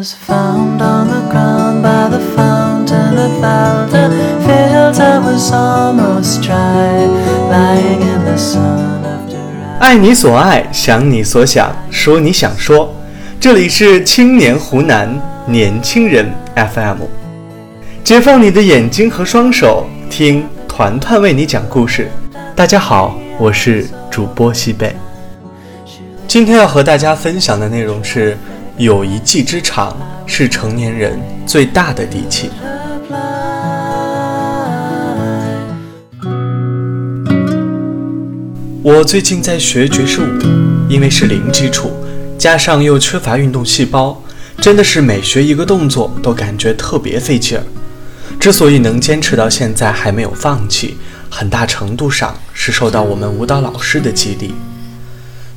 was found on the ground by the fountain of Valda. Fields I was almost dry, lying in the sun of July. 爱你所爱，想你所想，说你想说。这里是青年湖南年轻人 FM，解放你的眼睛和双手，听团团为你讲故事。大家好，我是主播西贝。今天要和大家分享的内容是：有一技之长是成年人最大的底气。我最近在学爵士舞，因为是零基础，加上又缺乏运动细胞，真的是每学一个动作都感觉特别费劲儿。之所以能坚持到现在还没有放弃，很大程度上是受到我们舞蹈老师的激励。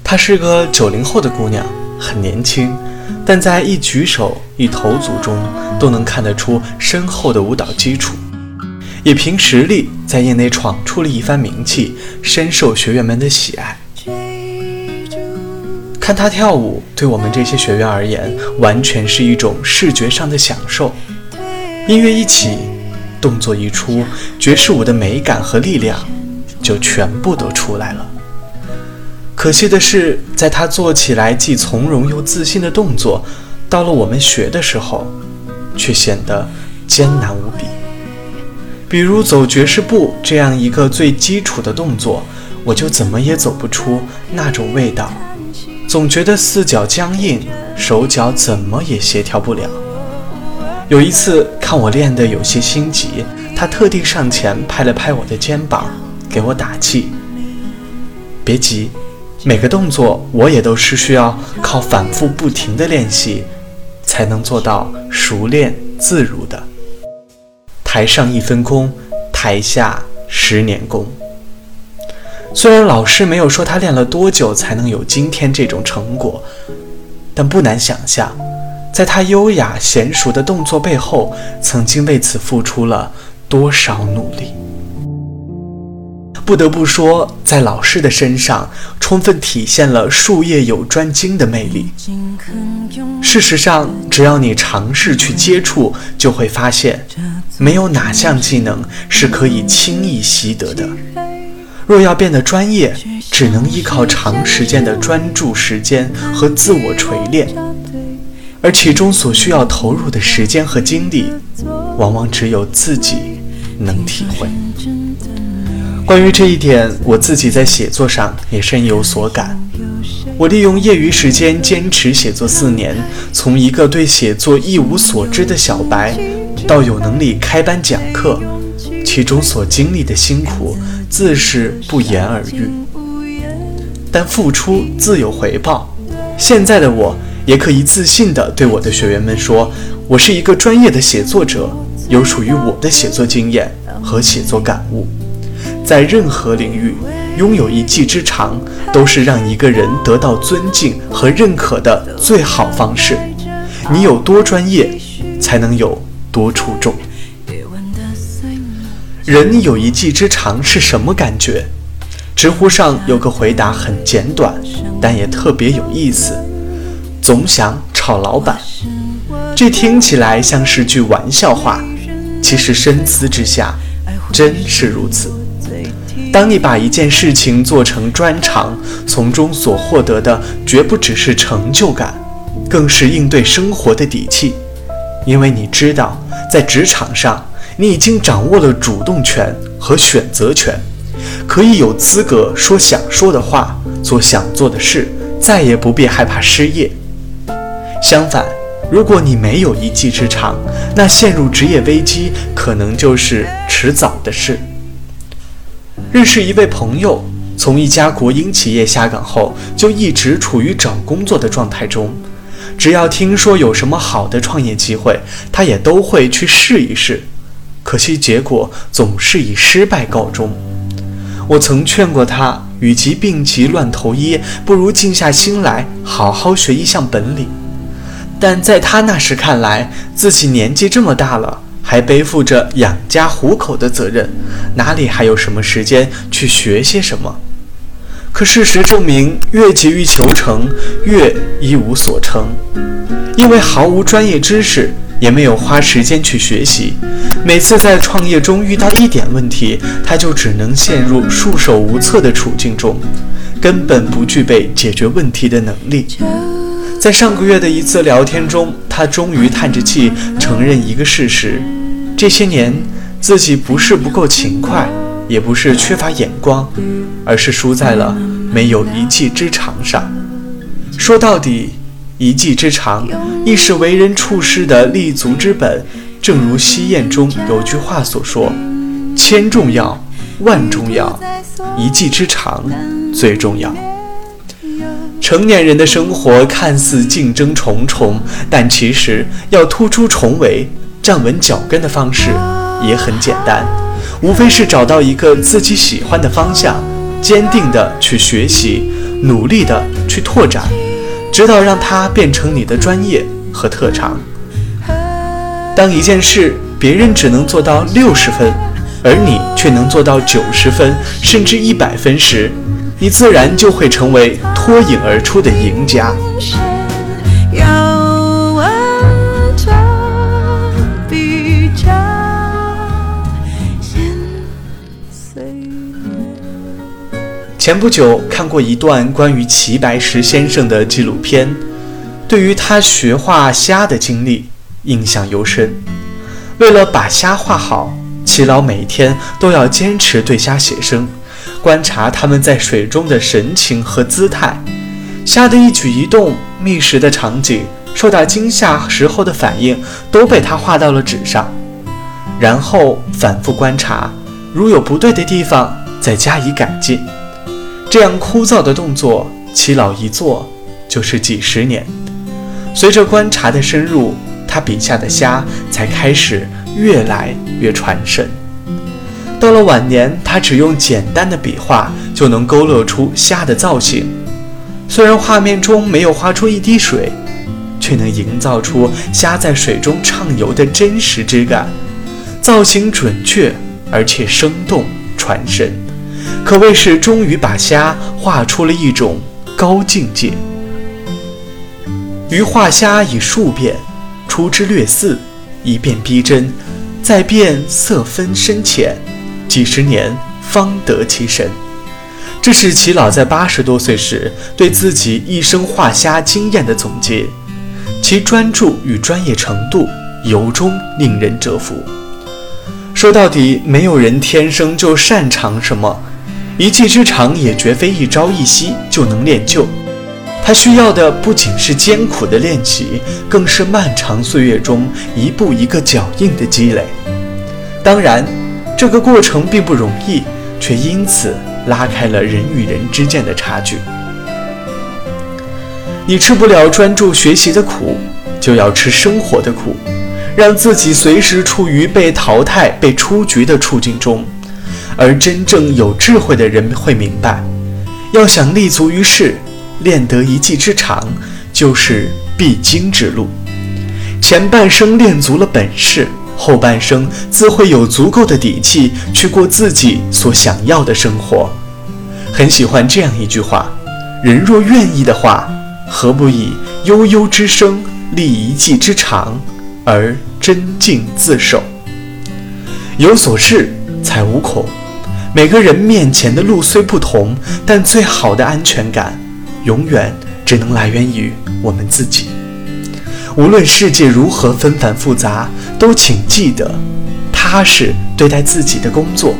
她是个九零后的姑娘，很年轻，但在一举手一投足中都能看得出深厚的舞蹈基础。也凭实力在业内闯出了一番名气，深受学员们的喜爱。看他跳舞，对我们这些学员而言，完全是一种视觉上的享受。音乐一起，动作一出，爵士舞的美感和力量就全部都出来了。可惜的是，在他做起来既从容又自信的动作，到了我们学的时候，却显得艰难无比。比如走爵士步这样一个最基础的动作，我就怎么也走不出那种味道，总觉得四脚僵硬，手脚怎么也协调不了。有一次看我练得有些心急，他特地上前拍了拍我的肩膀，给我打气：“别急，每个动作我也都是需要靠反复不停的练习，才能做到熟练自如的。”台上一分功，台下十年功。虽然老师没有说他练了多久才能有今天这种成果，但不难想象，在他优雅娴熟的动作背后，曾经为此付出了多少努力。不得不说，在老师的身上，充分体现了术业有专精的魅力。事实上，只要你尝试去接触，就会发现，没有哪项技能是可以轻易习得的。若要变得专业，只能依靠长时间的专注时间和自我锤炼，而其中所需要投入的时间和精力，往往只有自己能体会。关于这一点，我自己在写作上也深有所感。我利用业余时间坚持写作四年，从一个对写作一无所知的小白，到有能力开班讲课，其中所经历的辛苦自是不言而喻。但付出自有回报，现在的我也可以自信地对我的学员们说，我是一个专业的写作者，有属于我的写作经验和写作感悟。在任何领域，拥有一技之长，都是让一个人得到尊敬和认可的最好方式。你有多专业，才能有多出众。人有一技之长是什么感觉？知乎上有个回答很简短，但也特别有意思。总想炒老板，这听起来像是句玩笑话，其实深思之下，真是如此。当你把一件事情做成专长，从中所获得的绝不只是成就感，更是应对生活的底气。因为你知道，在职场上，你已经掌握了主动权和选择权，可以有资格说想说的话，做想做的事，再也不必害怕失业。相反，如果你没有一技之长，那陷入职业危机可能就是迟早的事。认识一位朋友，从一家国营企业下岗后，就一直处于找工作的状态中。只要听说有什么好的创业机会，他也都会去试一试。可惜结果总是以失败告终。我曾劝过他，与其病急乱投医，不如静下心来好好学一项本领。但在他那时看来，自己年纪这么大了。还背负着养家糊口的责任，哪里还有什么时间去学些什么？可事实证明，越急于求成，越一无所成。因为毫无专业知识，也没有花时间去学习，每次在创业中遇到一点问题，他就只能陷入束手无策的处境中，根本不具备解决问题的能力。在上个月的一次聊天中，他终于叹着气承认一个事实：这些年自己不是不够勤快，也不是缺乏眼光，而是输在了没有一技之长上。说到底，一技之长亦是为人处事的立足之本。正如西谚中有句话所说：“千重要，万重要，一技之长最重要。”成年人的生活看似竞争重重，但其实要突出重围、站稳脚跟的方式也很简单，无非是找到一个自己喜欢的方向，坚定地去学习，努力地去拓展，直到让它变成你的专业和特长。当一件事别人只能做到六十分，而你却能做到九十分甚至一百分时，你自然就会成为脱颖而出的赢家。前不久看过一段关于齐白石先生的纪录片，对于他学画虾的经历印象尤深。为了把虾画好，齐老每天都要坚持对虾写生。观察它们在水中的神情和姿态，虾的一举一动、觅食的场景、受到惊吓时候的反应，都被他画到了纸上，然后反复观察，如有不对的地方再加以改进。这样枯燥的动作，齐老一做就是几十年。随着观察的深入，他笔下的虾才开始越来越传神。到了晚年，他只用简单的笔画就能勾勒出虾的造型。虽然画面中没有画出一滴水，却能营造出虾在水中畅游的真实之感，造型准确而且生动传神，可谓是终于把虾画出了一种高境界。鱼画虾以数变，初之略似，一变逼真，再变色分深浅。几十年方得其神，这是齐老在八十多岁时对自己一生画虾经验的总结，其专注与专业程度由衷令人折服。说到底，没有人天生就擅长什么，一技之长也绝非一朝一夕就能练就。他需要的不仅是艰苦的练习，更是漫长岁月中一步一个脚印的积累。当然。这个过程并不容易，却因此拉开了人与人之间的差距。你吃不了专注学习的苦，就要吃生活的苦，让自己随时处于被淘汰、被出局的处境中。而真正有智慧的人会明白，要想立足于世，练得一技之长，就是必经之路。前半生练足了本事。后半生自会有足够的底气去过自己所想要的生活。很喜欢这样一句话：人若愿意的话，何不以悠悠之声立一技之长，而真静自守？有所恃才无恐。每个人面前的路虽不同，但最好的安全感，永远只能来源于我们自己。无论世界如何纷繁复杂，都请记得，踏实对待自己的工作，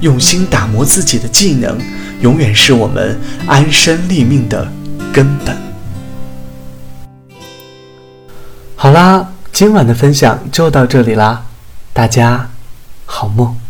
用心打磨自己的技能，永远是我们安身立命的根本。好啦，今晚的分享就到这里啦，大家好梦。